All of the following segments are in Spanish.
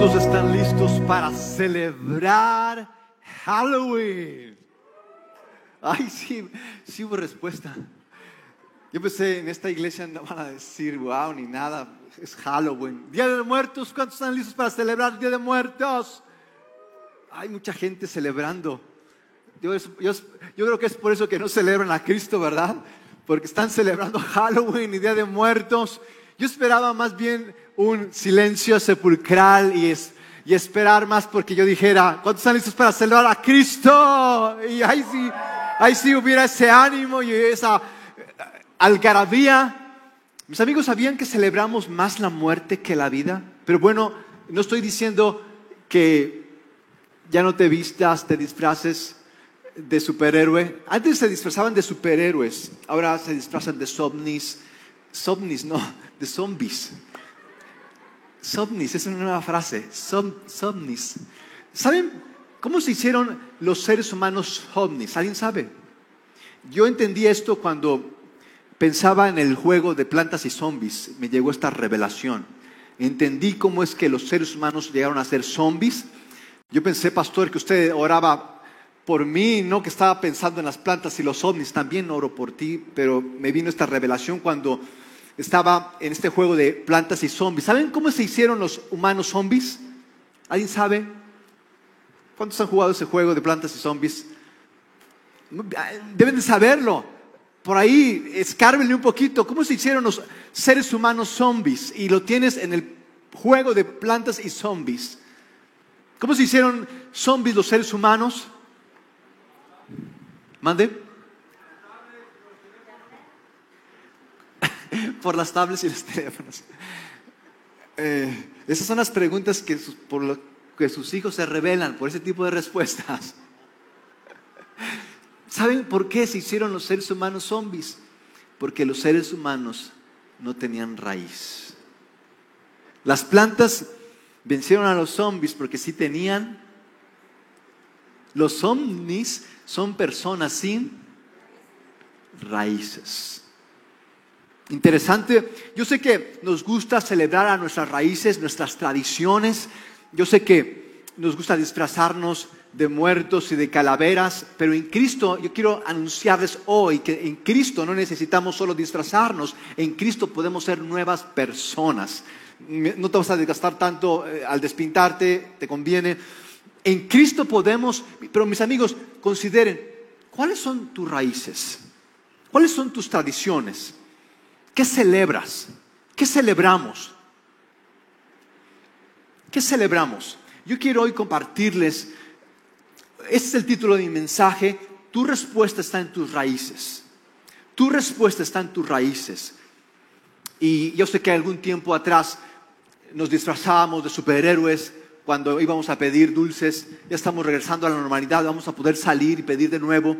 ¿Cuántos están listos para celebrar Halloween? Ay, sí, sí hubo respuesta. Yo pensé, en esta iglesia no van a decir wow ni nada, es Halloween. Día de Muertos, ¿cuántos están listos para celebrar Día de Muertos? Hay mucha gente celebrando. Yo, yo, yo creo que es por eso que no celebran a Cristo, ¿verdad? Porque están celebrando Halloween y Día de Muertos. Yo esperaba más bien un silencio sepulcral y, es, y esperar más porque yo dijera, ¿cuántos están listos para celebrar a Cristo? Y ahí sí, ahí sí hubiera ese ánimo y esa algarabía. Mis amigos sabían que celebramos más la muerte que la vida, pero bueno, no estoy diciendo que ya no te vistas, te disfraces de superhéroe. Antes se disfrazaban de superhéroes, ahora se disfrazan de zombies, zombies no, de zombies. Somnis, es una nueva frase. somnis. ¿Saben cómo se hicieron los seres humanos ovnis? ¿Alguien sabe? Yo entendí esto cuando pensaba en el juego de plantas y zombies. Me llegó esta revelación. Entendí cómo es que los seres humanos llegaron a ser zombies. Yo pensé, pastor, que usted oraba por mí, no que estaba pensando en las plantas y los ovnis. También oro por ti, pero me vino esta revelación cuando estaba en este juego de plantas y zombies. ¿Saben cómo se hicieron los humanos zombies? ¿Alguien sabe? ¿Cuántos han jugado ese juego de plantas y zombies? Deben de saberlo. Por ahí, escárbenle un poquito. ¿Cómo se hicieron los seres humanos zombies? Y lo tienes en el juego de plantas y zombies. ¿Cómo se hicieron zombies los seres humanos? Mande. por las tablets y los teléfonos. Eh, esas son las preguntas que por lo que sus hijos se revelan por ese tipo de respuestas. ¿Saben por qué se hicieron los seres humanos zombies? Porque los seres humanos no tenían raíz. Las plantas vencieron a los zombies porque sí tenían. Los zombies son personas sin raíces. Interesante. Yo sé que nos gusta celebrar a nuestras raíces, nuestras tradiciones. Yo sé que nos gusta disfrazarnos de muertos y de calaveras, pero en Cristo yo quiero anunciarles hoy que en Cristo no necesitamos solo disfrazarnos, en Cristo podemos ser nuevas personas. No te vas a desgastar tanto eh, al despintarte, te conviene. En Cristo podemos, pero mis amigos, consideren, ¿cuáles son tus raíces? ¿Cuáles son tus tradiciones? ¿Qué celebras? ¿Qué celebramos? ¿Qué celebramos? Yo quiero hoy compartirles, este es el título de mi mensaje, tu respuesta está en tus raíces. Tu respuesta está en tus raíces. Y yo sé que algún tiempo atrás nos disfrazábamos de superhéroes cuando íbamos a pedir dulces, ya estamos regresando a la normalidad, vamos a poder salir y pedir de nuevo.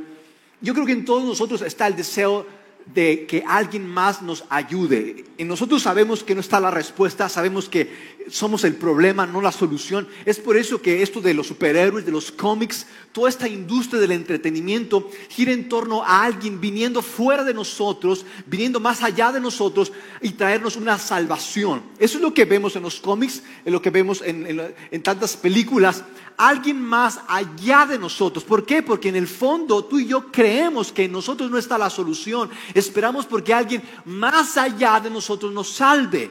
Yo creo que en todos nosotros está el deseo de que alguien más nos ayude. Y nosotros sabemos que no está la respuesta, sabemos que somos el problema, no la solución. Es por eso que esto de los superhéroes, de los cómics, toda esta industria del entretenimiento gira en torno a alguien viniendo fuera de nosotros, viniendo más allá de nosotros y traernos una salvación. Eso es lo que vemos en los cómics, es lo que vemos en, en tantas películas alguien más allá de nosotros. ¿Por qué? Porque en el fondo tú y yo creemos que en nosotros no está la solución. Esperamos porque alguien más allá de nosotros nos salve.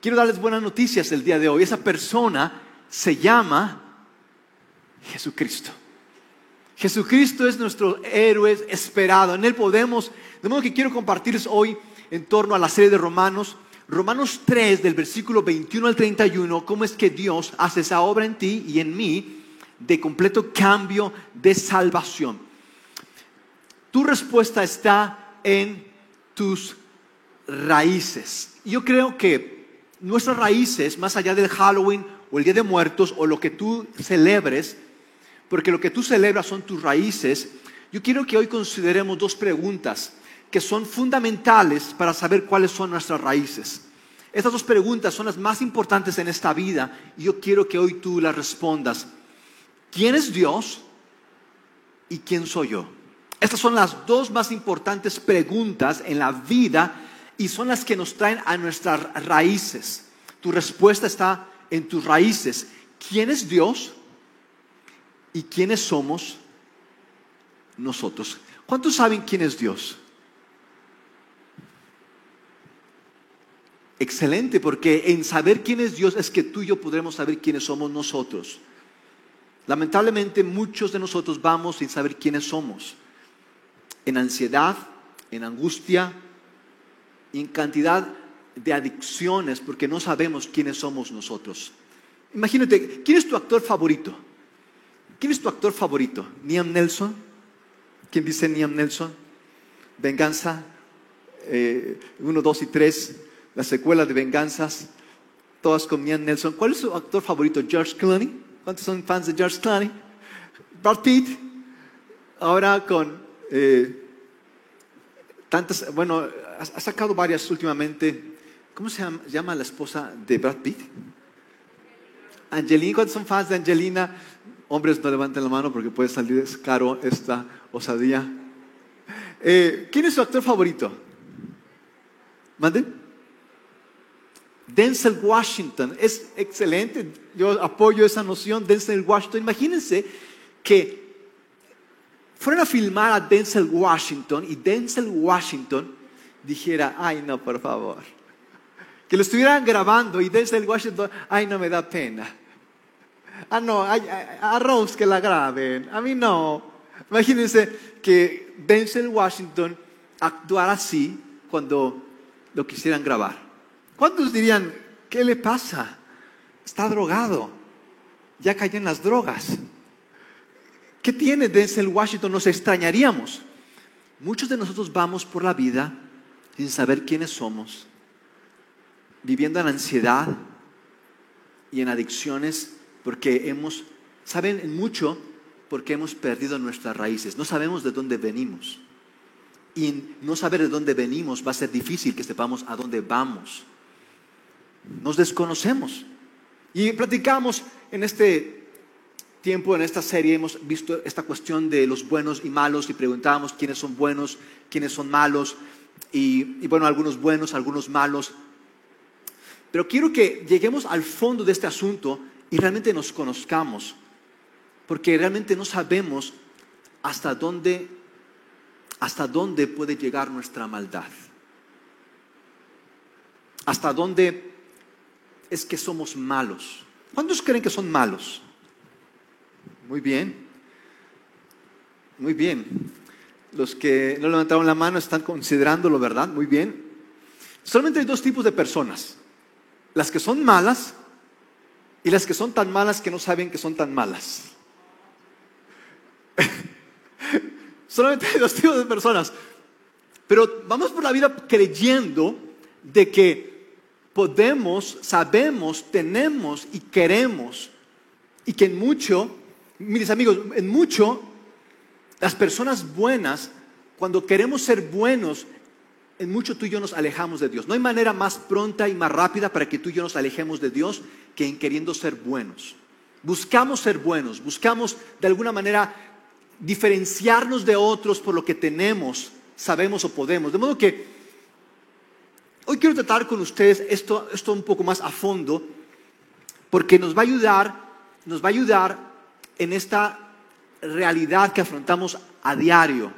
Quiero darles buenas noticias el día de hoy. Esa persona se llama Jesucristo. Jesucristo es nuestro héroe esperado. En Él podemos, de modo que quiero compartirles hoy en torno a la serie de Romanos Romanos 3, del versículo 21 al 31, cómo es que Dios hace esa obra en ti y en mí de completo cambio de salvación. Tu respuesta está en tus raíces. Yo creo que nuestras raíces, más allá del Halloween o el Día de Muertos o lo que tú celebres, porque lo que tú celebras son tus raíces, yo quiero que hoy consideremos dos preguntas que son fundamentales para saber cuáles son nuestras raíces. Estas dos preguntas son las más importantes en esta vida y yo quiero que hoy tú las respondas. ¿Quién es Dios y quién soy yo? Estas son las dos más importantes preguntas en la vida y son las que nos traen a nuestras raíces. Tu respuesta está en tus raíces. ¿Quién es Dios? ¿Y quiénes somos nosotros? ¿Cuántos saben quién es Dios? Excelente, porque en saber quién es Dios es que tú y yo podremos saber quiénes somos nosotros. Lamentablemente muchos de nosotros vamos sin saber quiénes somos. En ansiedad, en angustia, en cantidad de adicciones porque no sabemos quiénes somos nosotros. Imagínate, ¿quién es tu actor favorito? ¿Quién es tu actor favorito? ¿Niam Nelson? ¿Quién dice Niam Nelson? Venganza, 1, eh, 2 y 3, la secuela de Venganzas, todas con Niam Nelson. ¿Cuál es su actor favorito? ¿George Clooney? ¿Cuántos son fans de George Clooney? Brad Pitt, ahora con eh, tantas, bueno, ha, sacado varias últimamente. ¿Cómo se llama, la esposa de Brad Pitt? Angelina, ¿cuántos son fans de Angelina? Hombres, no levanten la mano porque puede salir caro esta osadía. Eh, ¿Quién es su actor favorito? ¿Mande? Denzel Washington. Es excelente. Yo apoyo esa noción. Denzel Washington. Imagínense que fueron a filmar a Denzel Washington y Denzel Washington dijera, ay no, por favor. Que lo estuvieran grabando y Denzel Washington, ay no me da pena. Ah, no, a, Rose que la graben. A mí no. Imagínense que Denzel Washington actuara así cuando lo quisieran grabar. ¿Cuántos dirían, qué le pasa? Está drogado. Ya cayó en las drogas. ¿Qué tiene Denzel Washington? Nos extrañaríamos. Muchos de nosotros vamos por la vida sin saber quiénes somos, viviendo en ansiedad y en adicciones porque hemos, saben en mucho porque hemos perdido nuestras raíces, no sabemos de dónde venimos. Y no saber de dónde venimos va a ser difícil que sepamos a dónde vamos. Nos desconocemos. Y platicamos en este tiempo en esta serie hemos visto esta cuestión de los buenos y malos y preguntábamos quiénes son buenos, quiénes son malos y, bueno, algunos buenos, algunos malos. Pero quiero que lleguemos al fondo de este asunto y realmente nos conozcamos, porque realmente no sabemos hasta dónde, hasta dónde puede llegar nuestra maldad. Hasta dónde es que somos malos. ¿Cuántos creen que son malos? Muy bien. Muy bien. Los que no levantaron la mano están considerándolo, ¿verdad? Muy bien. Solamente hay dos tipos de personas. Las que son malas y las que son tan malas que no saben que son tan malas. Solamente hay dos tipos de personas. Pero vamos por la vida creyendo de que podemos, sabemos, tenemos y queremos y que en mucho mis amigos, en mucho, las personas buenas, cuando queremos ser buenos, en mucho tú y yo nos alejamos de Dios. No hay manera más pronta y más rápida para que tú y yo nos alejemos de Dios que en queriendo ser buenos. Buscamos ser buenos, buscamos de alguna manera diferenciarnos de otros por lo que tenemos, sabemos o podemos. De modo que hoy quiero tratar con ustedes esto, esto un poco más a fondo, porque nos va a ayudar, nos va a ayudar en esta realidad que afrontamos a diario,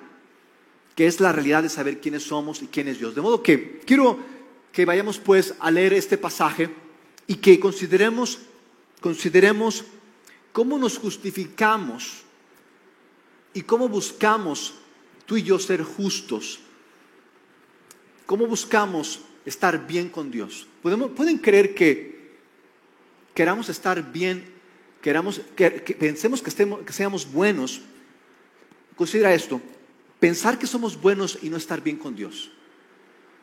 que es la realidad de saber quiénes somos y quién es Dios. De modo que quiero que vayamos pues a leer este pasaje y que consideremos, consideremos cómo nos justificamos y cómo buscamos tú y yo ser justos, cómo buscamos estar bien con Dios. ¿Pueden creer que queramos estar bien queramos, que, pensemos que, estemos, que seamos buenos, considera esto, pensar que somos buenos y no estar bien con Dios.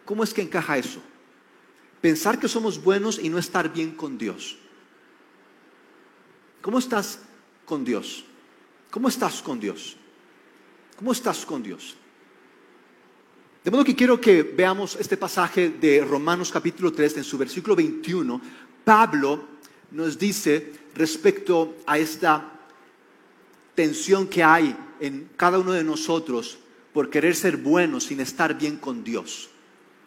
¿Cómo es que encaja eso? Pensar que somos buenos y no estar bien con Dios. ¿Cómo estás con Dios? ¿Cómo estás con Dios? ¿Cómo estás con Dios? De modo que quiero que veamos este pasaje de Romanos capítulo 3 en su versículo 21. Pablo nos dice respecto a esta tensión que hay en cada uno de nosotros por querer ser buenos sin estar bien con Dios,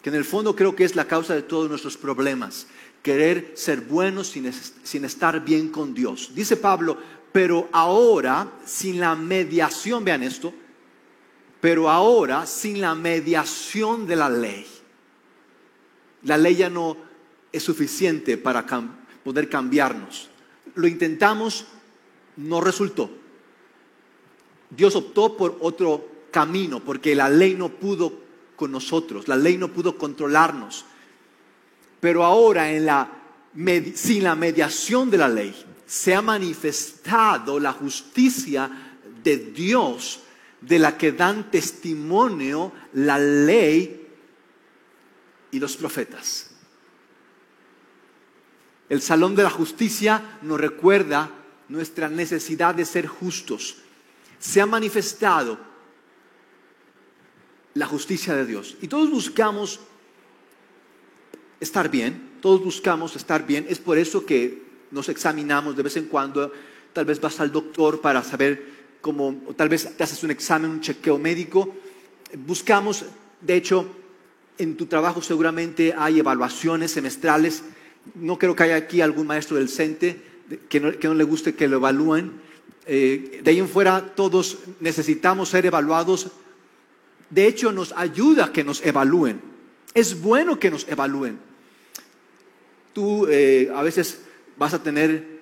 que en el fondo creo que es la causa de todos nuestros problemas. querer ser buenos sin, sin estar bien con Dios. Dice Pablo, pero ahora, sin la mediación, vean esto, pero ahora sin la mediación de la ley. La ley ya no es suficiente para poder cambiarnos. Lo intentamos, no resultó. Dios optó por otro camino porque la ley no pudo con nosotros, la ley no pudo controlarnos. Pero ahora en la, sin la mediación de la ley se ha manifestado la justicia de Dios de la que dan testimonio la ley y los profetas. El salón de la justicia nos recuerda nuestra necesidad de ser justos. Se ha manifestado la justicia de Dios. Y todos buscamos estar bien, todos buscamos estar bien. Es por eso que nos examinamos de vez en cuando. Tal vez vas al doctor para saber cómo, tal vez te haces un examen, un chequeo médico. Buscamos, de hecho, en tu trabajo seguramente hay evaluaciones semestrales. No creo que haya aquí algún maestro del CENTE que no, le guste que lo evalúen. Eh, de ahí en fuera todos necesitamos ser evaluados de hecho nos ayuda que nos evalúen. Es bueno que nos evalúen. Tú eh, a veces vas a tener,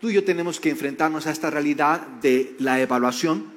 tú y yo tenemos que enfrentarnos a esta realidad de la evaluación.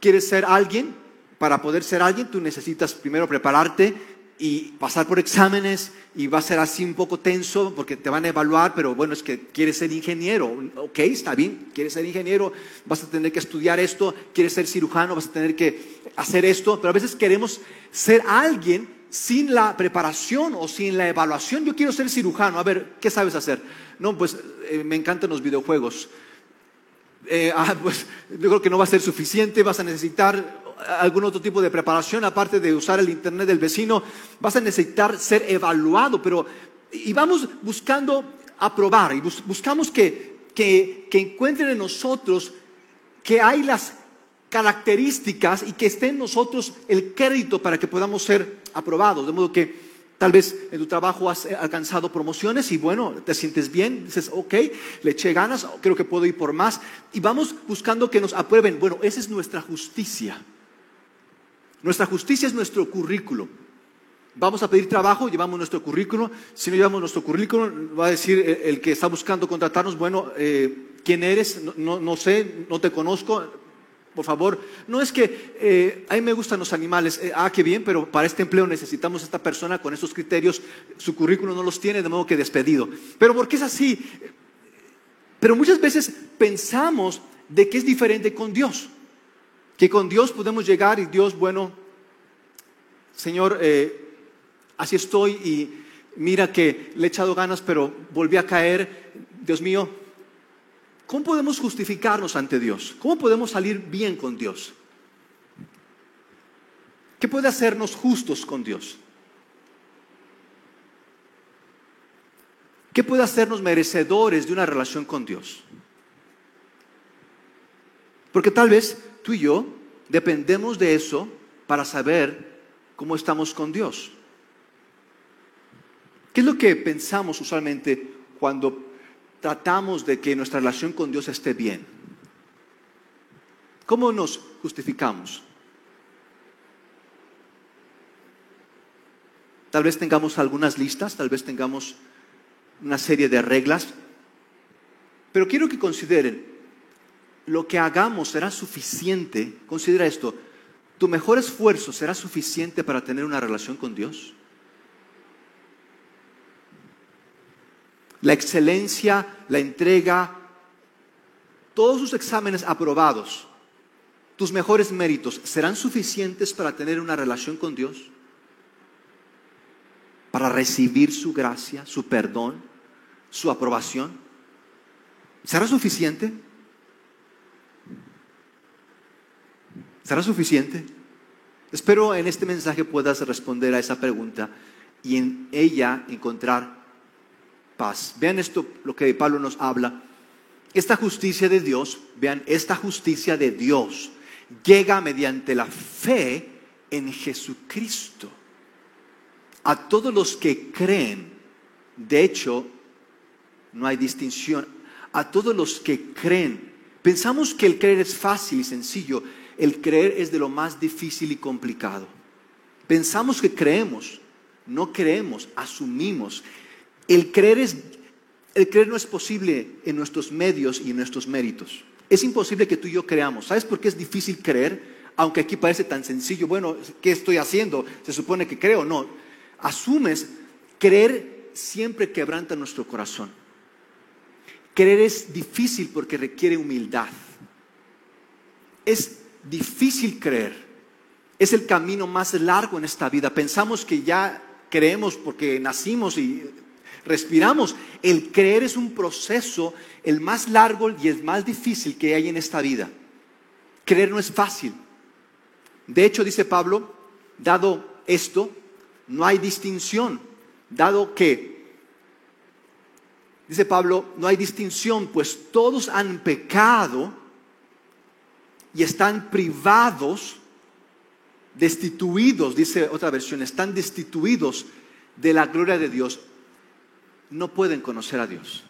¿Quieres ser alguien? Para poder ser alguien, tú necesitas primero prepararte y pasar por exámenes y va a ser así un poco tenso porque te van a evaluar, pero bueno, es que quieres ser ingeniero, ok, está bien, quieres ser ingeniero, vas a tener que estudiar esto, quieres ser cirujano, vas a tener que hacer esto, pero a veces queremos ser alguien sin la preparación o sin la evaluación. Yo quiero ser cirujano, a ver, ¿qué sabes hacer? No, pues eh, me encantan los videojuegos. Eh, ah, pues yo creo que no va a ser suficiente, vas a necesitar algún otro tipo de preparación, aparte de usar el internet del vecino, vas a necesitar ser evaluado, pero y vamos buscando aprobar y buscamos que, que, que encuentren en nosotros que hay las características y que esté en nosotros el crédito para que podamos ser aprobados. De modo que Tal vez en tu trabajo has alcanzado promociones y bueno, te sientes bien, dices, ok, le eché ganas, creo que puedo ir por más. Y vamos buscando que nos aprueben. Bueno, esa es nuestra justicia. Nuestra justicia es nuestro currículo. Vamos a pedir trabajo, llevamos nuestro currículo. Si no llevamos nuestro currículo, va a decir el, que está buscando contratarnos, bueno, eh, ¿quién eres? No, sé, no te conozco. Por favor, no es que eh, a mí me gustan los animales, eh, ah, qué bien, pero para este empleo necesitamos a esta persona con esos criterios, su currículo no los tiene, de modo que despedido. Pero ¿por qué es así? Pero muchas veces pensamos de que es diferente con Dios que con Dios podemos llegar y Dios, bueno, Señor, eh, así estoy y mira que le he echado ganas, pero volví a caer. Dios mío, ¿cómo podemos justificarnos ante Dios? ¿Cómo podemos salir bien con Dios? ¿Qué puede hacernos justos con Dios? ¿Qué puede hacernos merecedores de una relación con Dios? Porque tal vez tú y yo dependemos de eso para saber cómo estamos con Dios. ¿Qué es lo que pensamos usualmente cuando tratamos de que nuestra relación con Dios esté bien? ¿Cómo nos justificamos? Tal vez tengamos algunas listas, tal vez tengamos una serie de reglas, pero quiero que consideren lo que hagamos será suficiente, considera esto, tu mejor esfuerzo será suficiente para tener una relación con Dios. La excelencia, la entrega, todos sus exámenes aprobados, tus mejores méritos, ¿serán suficientes para tener una relación con Dios? Para recibir su gracia, su perdón, su aprobación. ¿Será suficiente? ¿Será suficiente? Espero en este mensaje puedas responder a esa pregunta y en ella encontrar paz. Vean esto, lo que Pablo nos habla. Esta justicia de Dios, vean, esta justicia de Dios llega mediante la fe en Jesucristo a todos los que creen, de hecho, no hay distinción, a todos los que creen. Pensamos que el creer es fácil y sencillo, el creer es de lo más difícil y complicado. Pensamos que creemos, no creemos, asumimos. El creer, es, el creer no es posible en nuestros medios y en nuestros méritos. Es imposible que tú y yo creamos. ¿Sabes por qué es difícil creer? Aunque aquí parece tan sencillo. Bueno, ¿qué estoy haciendo? Se supone que creo. No. Asumes, creer siempre quebranta nuestro corazón. Creer es difícil porque requiere humildad. Es difícil creer. Es el camino más largo en esta vida. Pensamos que ya creemos porque nacimos y respiramos. El creer es un proceso el más largo y el más difícil que hay en esta vida. Creer no es fácil. De hecho, dice Pablo, dado esto, no hay distinción, dado que, dice Pablo, no hay distinción, pues todos han pecado y están privados, destituidos, dice otra versión, están destituidos de la gloria de Dios no pueden conocer a Dios.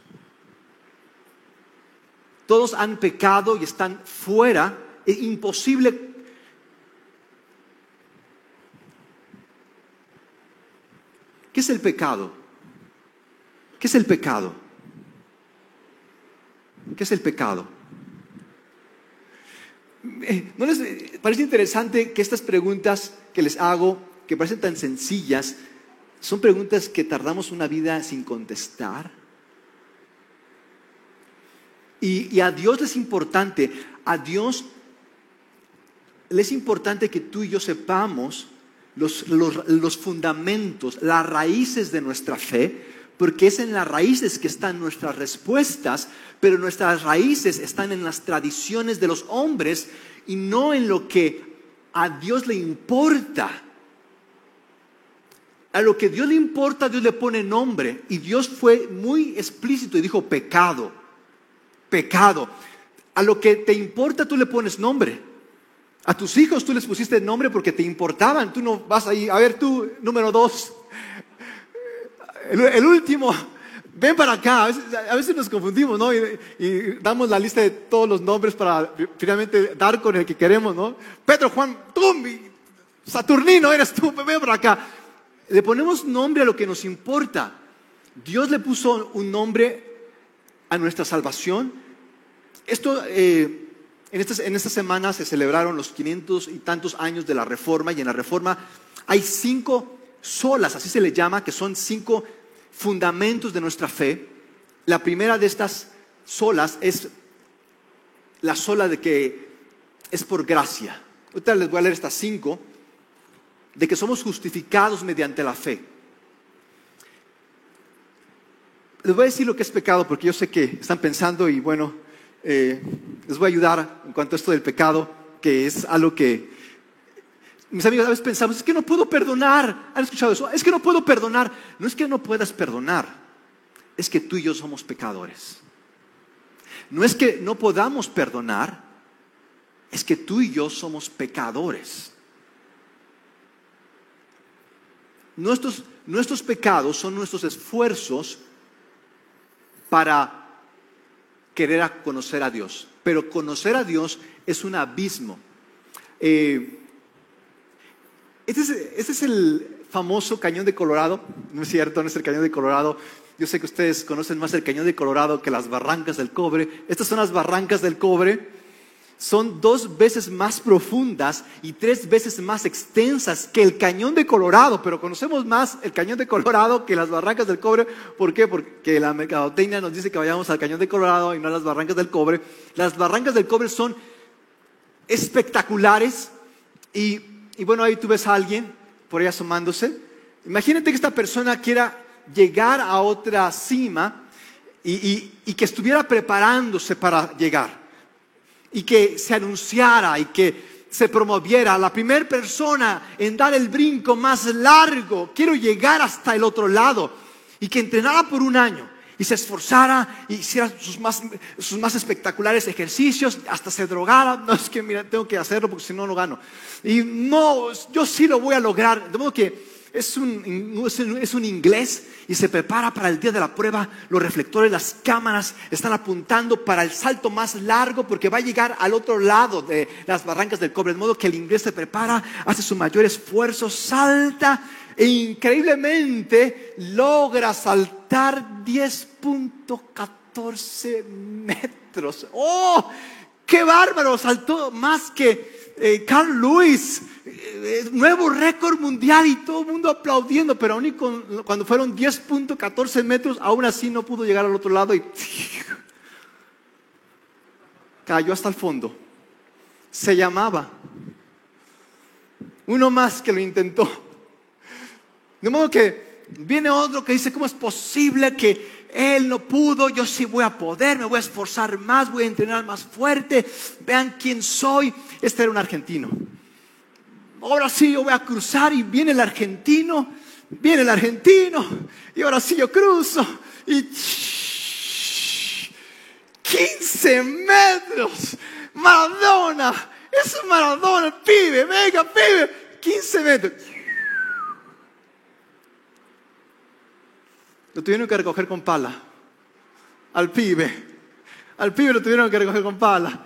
Todos han pecado y están fuera. Es imposible. ¿Qué es el pecado? ¿Qué es el pecado? ¿Qué es el pecado? Eh, ¿No les parece interesante que estas preguntas que les hago, que parecen tan sencillas, son preguntas que tardamos una vida sin contestar. Y, a Dios es importante, a Dios le es importante que tú y yo sepamos los, los, fundamentos, las raíces de nuestra fe, porque es en las raíces que están nuestras respuestas, pero nuestras raíces están en las tradiciones de los hombres y no en lo que a Dios le importa a lo que Dios le importa, Dios le pone nombre. Y Dios fue muy explícito y dijo pecado, pecado. A lo que te importa, tú le pones nombre. A tus hijos tú les pusiste nombre porque te importaban. Tú no vas ahí, a ver tú, número dos. El, último, ven para acá. A veces, nos confundimos, ¿no? Y, damos la lista de todos los nombres para finalmente dar con el que queremos, ¿no? Pedro, Juan, tú, Saturnino, eres tú, ven para acá le ponemos nombre a lo que nos importa. Dios le puso un nombre a nuestra salvación. Esto, eh, en, estas, en estas semanas se celebraron los 500 y tantos años de la Reforma y en la Reforma hay cinco solas, así se le llama, que son cinco fundamentos de nuestra fe. La primera de estas solas es la sola de que es por gracia. Ahorita les voy a leer estas cinco de que somos justificados mediante la fe. Les voy a decir lo que es pecado porque yo sé que están pensando y bueno, eh, les voy a ayudar en cuanto a esto del pecado, que es algo que mis amigos a veces pensamos, es que no puedo perdonar. ¿Han escuchado eso? Es que no puedo perdonar. No es que no puedas perdonar, es que tú y yo somos pecadores. No es que no podamos perdonar, es que tú y yo somos pecadores. Nuestros, nuestros pecados son nuestros esfuerzos para querer conocer a Dios. Pero conocer a Dios es un abismo. Eh, este, es, el famoso cañón de Colorado, no es cierto, no es el cañón de Colorado. Yo sé que ustedes conocen más el cañón de Colorado que las barrancas del cobre. Estas son las barrancas del cobre son dos veces más profundas y tres veces más extensas que el cañón de Colorado, pero conocemos más el cañón de Colorado que las barrancas del cobre. ¿Por qué? Porque la mercadotecnia nos dice que vayamos al cañón de Colorado y no a las barrancas del cobre. Las barrancas del cobre son espectaculares y, bueno, ahí tú ves a alguien por ahí asomándose. Imagínate que esta persona quiera llegar a otra cima y que estuviera preparándose para llegar y que se anunciara y que se promoviera. La primera persona en dar el brinco más largo, quiero llegar hasta el otro lado y que entrenara por un año y se esforzara y hiciera sus más, sus más espectaculares ejercicios, hasta se drogara. No es que, mira, tengo que hacerlo porque si no, no gano. Y no, yo sí lo voy a lograr. De modo que es un, es un inglés y se prepara para el día de la prueba. Los reflectores, las cámaras están apuntando para el salto más largo porque va a llegar al otro lado de las barrancas del cobre. De modo que el inglés se prepara, hace su mayor esfuerzo, salta e increíblemente logra saltar 10.14 metros. ¡Oh! ¡Qué bárbaro! Saltó más que eh, Carl Lewis. Eh, nuevo récord mundial y todo el mundo aplaudiendo, pero aún cuando fueron 10.14 metros, aún así no pudo llegar al otro lado y cayó hasta el fondo. Se llamaba. Uno más que lo intentó. De modo que viene otro que dice, ¿cómo es posible que él no pudo, yo sí voy a poder, me voy a esforzar más, voy a entrenar más fuerte, vean quién soy. Este era un argentino. Ahora sí yo voy a cruzar y viene el argentino, viene el argentino, y ahora sí yo cruzo y 15 metros. Maradona, es Maradona, pibe, venga, pibe, 15 metros. Lo tuvieron que recoger con pala. Al pibe. Al pibe lo tuvieron que recoger con pala.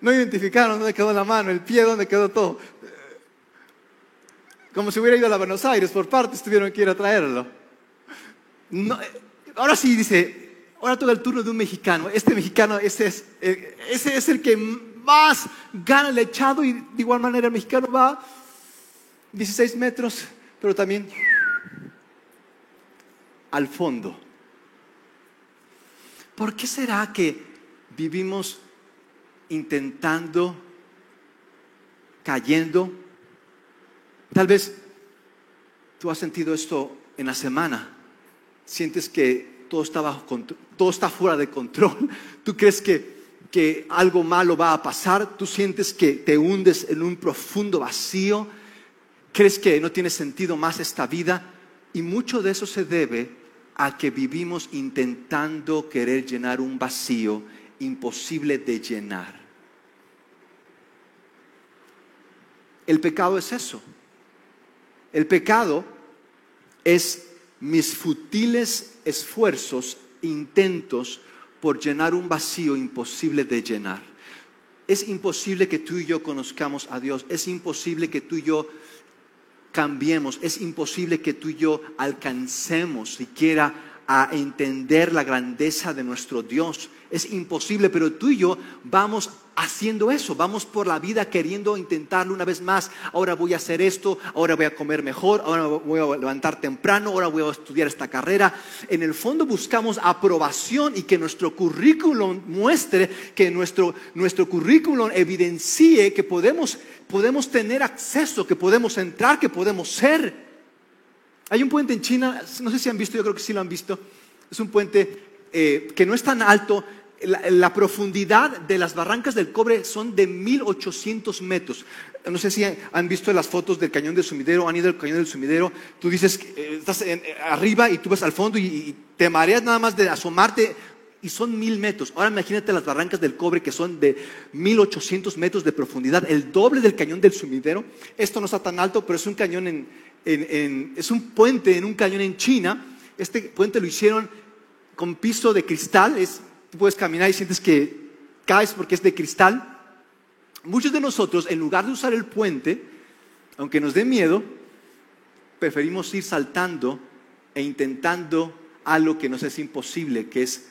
No identificaron dónde quedó la mano, el pie, dónde quedó todo. Como si hubiera ido a la Buenos Aires, por partes tuvieron que ir a traerlo. ahora sí dice, ahora toca el turno de un mexicano. Este mexicano, ese es, eh, ese es el que más gana el echado y de igual manera el mexicano va 16 metros, pero también al fondo. ¿Por qué será que vivimos intentando, cayendo? Tal vez tú has sentido esto en la semana. Sientes que todo está, bajo todo está fuera de control. Tú crees que, que algo malo va a pasar. Tú sientes que te hundes en un profundo vacío. Crees que no tiene sentido más esta vida. Y mucho de eso se debe a que vivimos intentando querer llenar un vacío imposible de llenar. El pecado es eso. El pecado es mis futiles esfuerzos, intentos por llenar un vacío imposible de llenar. Es imposible que tú y yo conozcamos a Dios. Es imposible que tú y yo cambiemos. Es imposible que tú y yo alcancemos siquiera a entender la grandeza de nuestro Dios. Es imposible, pero tú y yo vamos haciendo eso, vamos por la vida queriendo intentarlo una vez más. Ahora voy a hacer esto, ahora voy a comer mejor, ahora voy a levantar temprano, ahora voy a estudiar esta carrera. En el fondo buscamos aprobación y que nuestro currículum muestre, que nuestro, nuestro currículum evidencie que podemos, podemos tener acceso, que podemos entrar, que podemos ser. Hay un puente en China, no sé si han visto, yo creo que sí lo han visto. Es un puente eh, que no es tan alto, la, profundidad de las barrancas del cobre son de 1800 metros. No sé si han visto las fotos del cañón del sumidero, han ido al cañón del sumidero. Tú dices, eh, estás eh, arriba y tú vas al fondo y, te mareas nada más de asomarte y son mil metros. Ahora imagínate las barrancas del cobre que son de 1800 metros de profundidad, el doble del cañón del sumidero. Esto no está tan alto, pero es un cañón es un puente en un cañón en China. Este puente lo hicieron con piso de cristal, es tú puedes caminar y sientes que caes porque es de cristal. Muchos de nosotros, en lugar de usar el puente, aunque nos dé miedo, preferimos ir saltando e intentando algo que nos es imposible, que es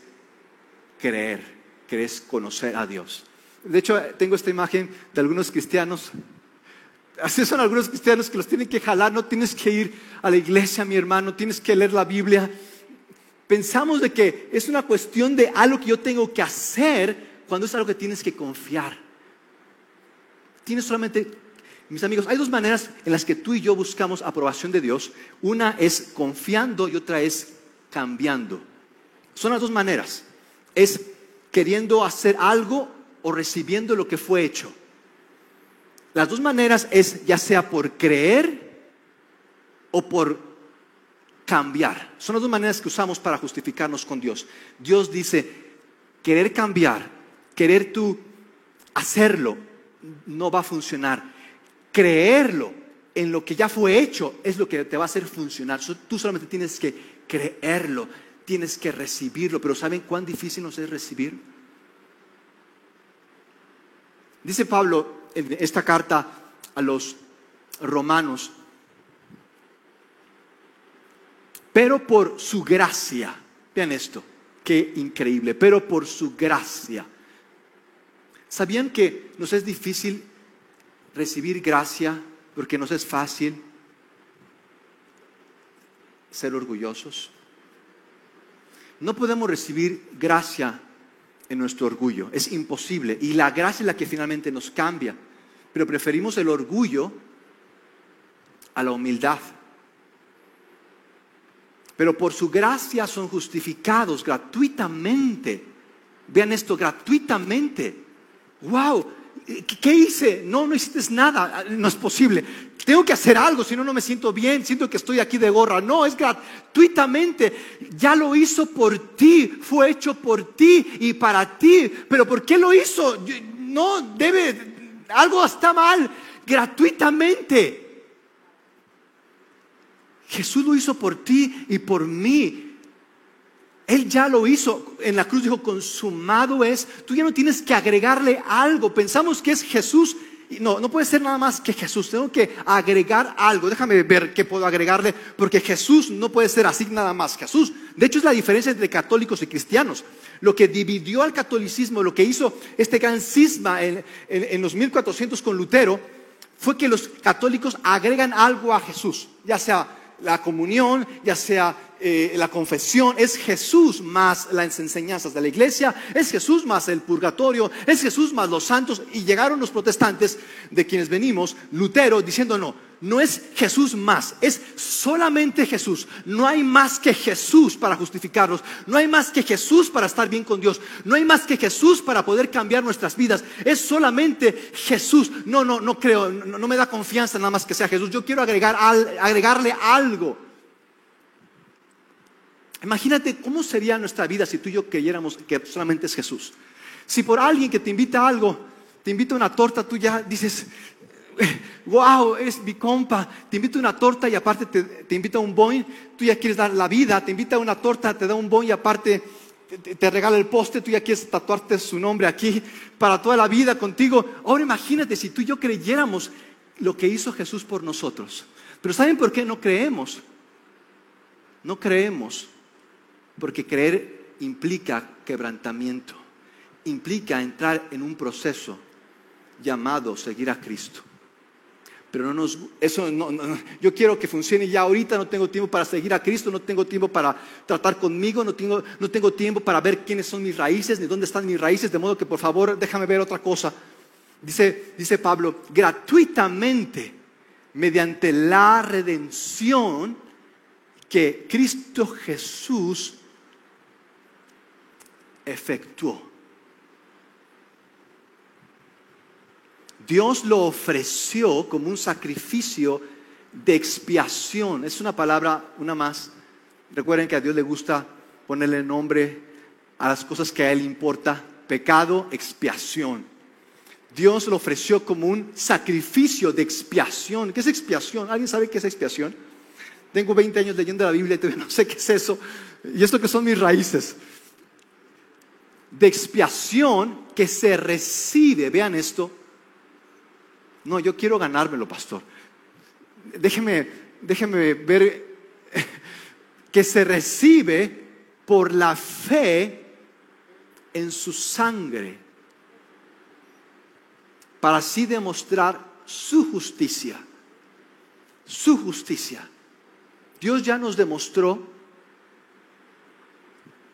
creer, que es conocer a Dios. De hecho, tengo esta imagen de algunos cristianos. Así son algunos cristianos que los tienen que jalar, no tienes que ir a la iglesia, mi hermano, tienes que leer la Biblia, pensamos de que es una cuestión de algo que yo tengo que hacer cuando es algo que tienes que confiar. Tienes solamente, mis amigos, hay dos maneras en las que tú y yo buscamos aprobación de Dios. Una es confiando y otra es cambiando. Son las dos maneras. Es queriendo hacer algo o recibiendo lo que fue hecho. Las dos maneras es ya sea por creer o por cambiar. Son las dos maneras que usamos para justificarnos con Dios. Dios dice, querer cambiar, querer tú hacerlo, no va a funcionar. Creerlo en lo que ya fue hecho es lo que te va a hacer funcionar. Tú solamente tienes que creerlo, tienes que recibirlo, pero ¿saben cuán difícil nos es recibir? Dice Pablo esta carta a los romanos, pero por su gracia, vean esto, qué increíble, pero por su gracia. ¿Sabían que nos es difícil recibir gracia porque nos es fácil ser orgullosos? No podemos recibir gracia en nuestro orgullo, es imposible. Y la gracia es la que finalmente nos cambia, pero preferimos el orgullo a la humildad. Pero por su gracia son justificados gratuitamente. Vean esto, gratuitamente. ¡Wow! ¿Qué hice? No, no hiciste nada, no es posible. Tengo que hacer algo, si no, no me siento bien, siento que estoy aquí de gorra. No, es gratuitamente. Ya lo hizo por ti, fue hecho por ti y para ti. Pero ¿por qué lo hizo? No, debe, algo está mal, gratuitamente. Jesús lo hizo por ti y por mí. Él ya lo hizo. En la cruz dijo, consumado es. Tú ya no tienes que agregarle algo. Pensamos que es Jesús. No, no puede ser nada más que Jesús. Tengo que agregar algo. Déjame ver qué puedo agregarle. Porque Jesús no puede ser así nada más. Jesús. De hecho, es la diferencia entre católicos y cristianos. Lo que dividió al catolicismo, lo que hizo este gran cisma en, en los 1400 con Lutero, fue que los católicos agregan algo a Jesús. Ya sea la comunión, ya sea eh, la confesión, es Jesús más las enseñanzas de la iglesia, es Jesús más el purgatorio, es Jesús más los santos. Y llegaron los protestantes de quienes venimos, Lutero, diciendo no, no es Jesús más, es solamente Jesús. No hay más que Jesús para justificarnos, no hay más que Jesús para estar bien con Dios, no hay más que Jesús para poder cambiar nuestras vidas. Es solamente Jesús. No, no, no creo, no, me da confianza nada más que sea Jesús. Yo quiero agregar, agregarle algo. Imagínate cómo sería nuestra vida si tú y yo creyéramos que solamente es Jesús. Si por alguien que te invita a algo, te invita a una torta, tú ya dices, wow, es mi compa, te invita a una torta y aparte te, invita a un boing, tú ya quieres dar la vida, te invita a una torta, te da un boing y aparte te, regala el poste, tú ya quieres tatuarte su nombre aquí para toda la vida contigo. Ahora imagínate si tú y yo creyéramos lo que hizo Jesús por nosotros. Pero ¿saben por qué no creemos? No creemos porque creer implica quebrantamiento, implica entrar en un proceso llamado seguir a Cristo. Pero no nos, eso no, yo quiero que funcione ya ahorita, no tengo tiempo para seguir a Cristo, no tengo tiempo para tratar conmigo, no tengo, no tengo tiempo para ver quiénes son mis raíces, ni dónde están mis raíces, de modo que por favor déjame ver otra cosa. Dice, dice Pablo, gratuitamente, mediante la redención que Cristo Jesús efectuó. Dios lo ofreció como un sacrificio de expiación. Es una palabra, una más. Recuerden que a Dios le gusta ponerle nombre a las cosas que a Él importa. Pecado, expiación. Dios lo ofreció como un sacrificio de expiación. ¿Qué es expiación? ¿Alguien sabe qué es expiación? Tengo 20 años leyendo la Biblia y no sé qué es eso. Y esto que son mis raíces. De expiación que se recibe, vean esto, no, yo quiero ganármelo, pastor. Déjeme, déjeme ver que se recibe por la fe en su sangre, para así demostrar su justicia, su justicia. Dios ya nos demostró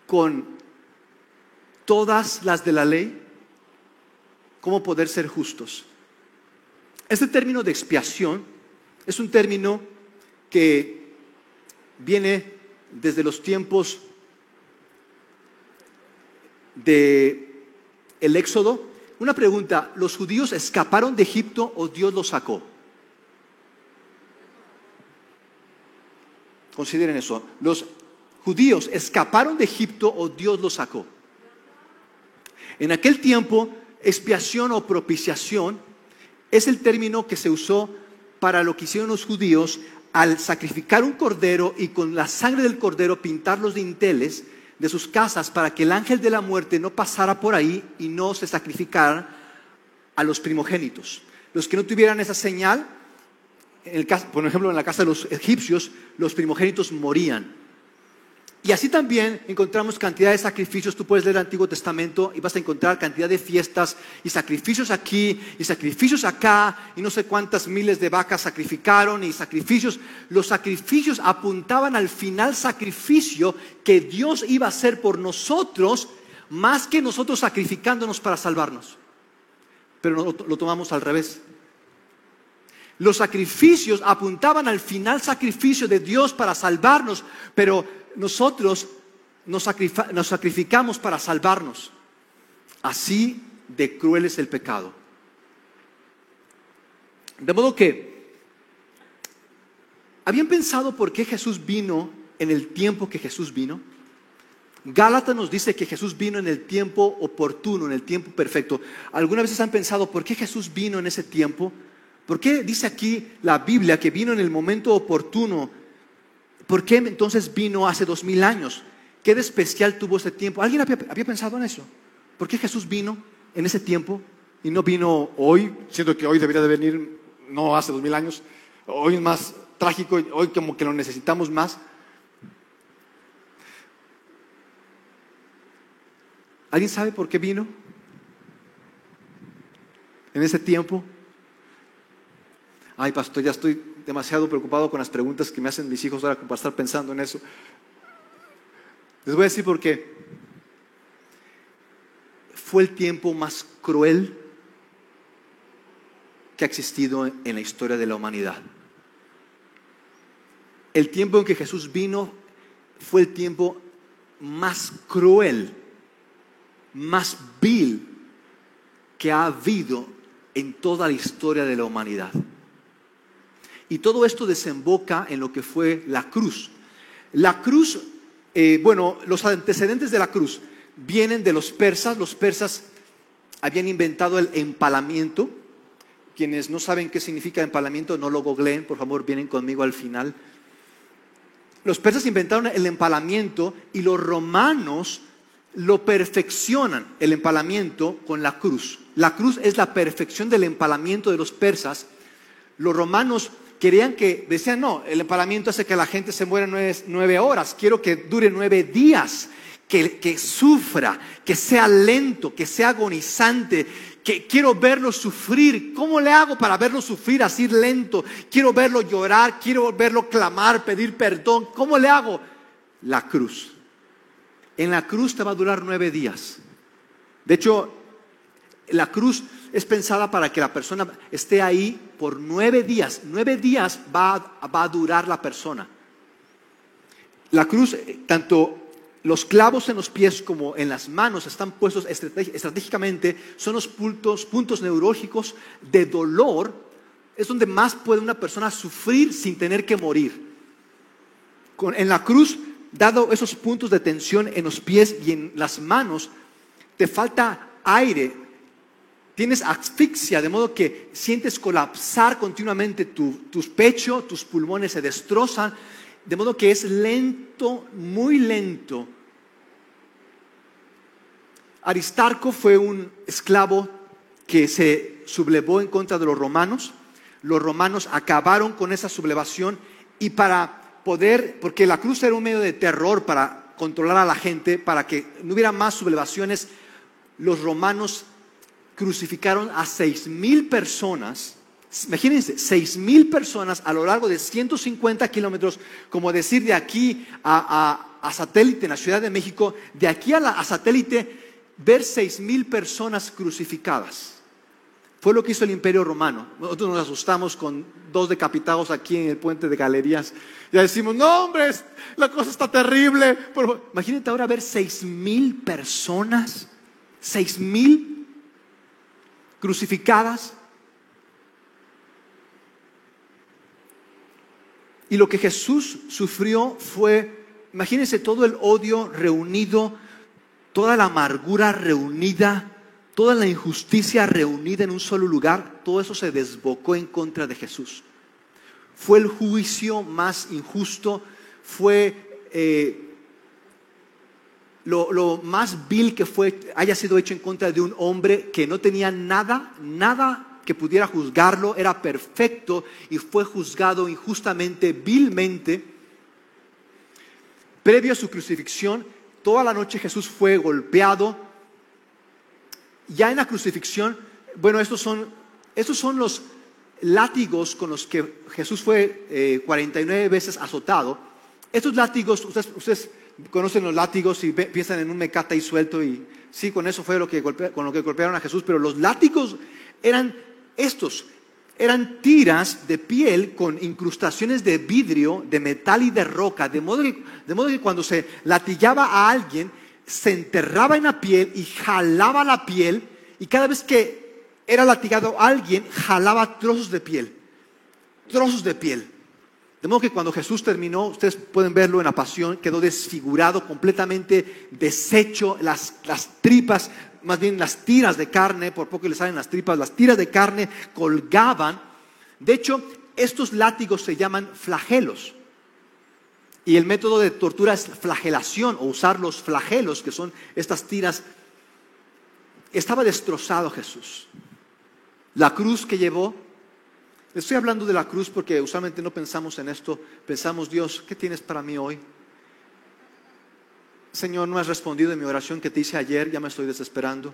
con todas las de la ley cómo poder ser justos. Este término de expiación es un término que viene desde los tiempos de el Éxodo. Una pregunta, ¿los judíos escaparon de Egipto o Dios los sacó? Consideren eso. ¿Los judíos escaparon de Egipto o Dios los sacó? En aquel tiempo, expiación o propiciación es el término que se usó para lo que hicieron los judíos al sacrificar un cordero y con la sangre del cordero pintar los dinteles de sus casas para que el ángel de la muerte no pasara por ahí y no se sacrificara a los primogénitos. Los que no tuvieran esa señal, por ejemplo en la casa de los egipcios, los primogénitos morían. Y así también encontramos cantidad de sacrificios. Tú puedes leer el Antiguo Testamento y vas a encontrar cantidad de fiestas y sacrificios aquí y sacrificios acá y no sé cuántas miles de vacas sacrificaron y sacrificios. Los sacrificios apuntaban al final sacrificio que Dios iba a hacer por nosotros más que nosotros sacrificándonos para salvarnos. Pero lo, tomamos al revés. Los sacrificios apuntaban al final sacrificio de Dios para salvarnos, pero nosotros nos, sacrificamos para salvarnos. Así de cruel es el pecado. De modo que, ¿habían pensado por qué Jesús vino en el tiempo que Jesús vino? Gálatas nos dice que Jesús vino en el tiempo oportuno, en el tiempo perfecto. ¿Alguna veces han pensado por qué Jesús vino en ese tiempo? ¿Por qué dice aquí la Biblia que vino en el momento oportuno ¿Por qué entonces vino hace dos mil años? ¿Qué de especial tuvo ese tiempo? ¿Alguien había, pensado en eso? ¿Por qué Jesús vino en ese tiempo y no vino hoy, siendo que hoy debería de venir no hace dos mil años? Hoy es más trágico, hoy como que lo necesitamos más. ¿Alguien sabe por qué vino en ese tiempo? Ay, pastor, ya estoy demasiado preocupado con las preguntas que me hacen mis hijos ahora para estar pensando en eso. Les voy a decir por qué. Fue el tiempo más cruel que ha existido en la historia de la humanidad. El tiempo en que Jesús vino fue el tiempo más cruel, más vil que ha habido en toda la historia de la humanidad. Y todo esto desemboca en lo que fue la cruz. La cruz, eh, bueno, los antecedentes de la cruz vienen de los persas. Los persas habían inventado el empalamiento. Quienes no saben qué significa empalamiento, no lo googleen, por favor, vienen conmigo al final. Los persas inventaron el empalamiento y los romanos lo perfeccionan, el empalamiento, con la cruz. La cruz es la perfección del empalamiento de los persas. Los romanos querían que, decían, no, el empalamiento hace que la gente se muera nueve, horas, quiero que dure nueve días, que, que, sufra, que sea lento, que sea agonizante, que quiero verlo sufrir. ¿Cómo le hago para verlo sufrir así lento? Quiero verlo llorar, quiero verlo clamar, pedir perdón. ¿Cómo le hago? La cruz. En la cruz te va a durar nueve días. De hecho, la cruz es pensada para que la persona esté ahí por nueve días. Nueve días va, a durar la persona. La cruz, eh, tanto los clavos en los pies como en las manos están puestos estratégicamente, son los puntos, puntos neurológicos de dolor, es donde más puede una persona sufrir sin tener que morir. en la cruz, dado esos puntos de tensión en los pies y en las manos, te falta aire, tienes asfixia, de modo que sientes colapsar continuamente tu, tus pechos, tus pulmones se destrozan, de modo que es lento, muy lento. Aristarco fue un esclavo que se sublevó en contra de los romanos. Los romanos acabaron con esa sublevación y para poder, porque la cruz era un medio de terror para controlar a la gente, para que no hubiera más sublevaciones, los romanos crucificaron a seis mil personas. Imagínense, seis mil personas a lo largo de 150 kilómetros, como decir de aquí a, satélite en la Ciudad de México, de aquí a, a satélite, ver seis mil personas crucificadas. Fue lo que hizo el Imperio Romano. Nosotros nos asustamos con dos decapitados aquí en el puente de galerías. Ya decimos, no, hombre, la cosa está terrible. imagínate ahora ver seis mil personas, seis mil crucificadas. Y lo que Jesús sufrió fue, imagínense todo el odio reunido, toda la amargura reunida, toda la injusticia reunida en un solo lugar, todo eso se desbocó en contra de Jesús. fue el juicio más injusto, fue eh, lo, lo, más vil que fue, haya sido hecho en contra de un hombre que no tenía nada, nada que pudiera juzgarlo, era perfecto y fue juzgado injustamente, vilmente. Previo a su crucifixión, toda la noche Jesús fue golpeado. Ya en la crucifixión, bueno, estos son, estos son los látigos con los que Jesús fue 49 eh, veces azotado. Estos látigos, ustedes, conocen los látigos y piensan en un mecata y suelto y sí, con eso fue lo que con lo que golpearon a Jesús, pero los látigos eran estos, eran tiras de piel con incrustaciones de vidrio, de metal y de roca, de modo que, de modo que cuando se latillaba a alguien, se enterraba en la piel y jalaba la piel y cada vez que era latigado alguien, jalaba trozos de piel, trozos de piel. De modo que cuando Jesús terminó, ustedes pueden verlo en la pasión, quedó desfigurado, completamente deshecho, las, las tripas, más bien las tiras de carne, por poco le salen las tripas, las tiras de carne colgaban. De hecho, estos látigos se llaman flagelos. Y el método de tortura es flagelación o usar los flagelos, que son estas tiras. Estaba destrozado Jesús. La cruz que llevó, estoy hablando de la cruz porque usualmente no pensamos en esto, pensamos, Dios, ¿qué tienes para mí hoy? Señor, no has respondido en mi oración que te hice ayer, ya me estoy desesperando.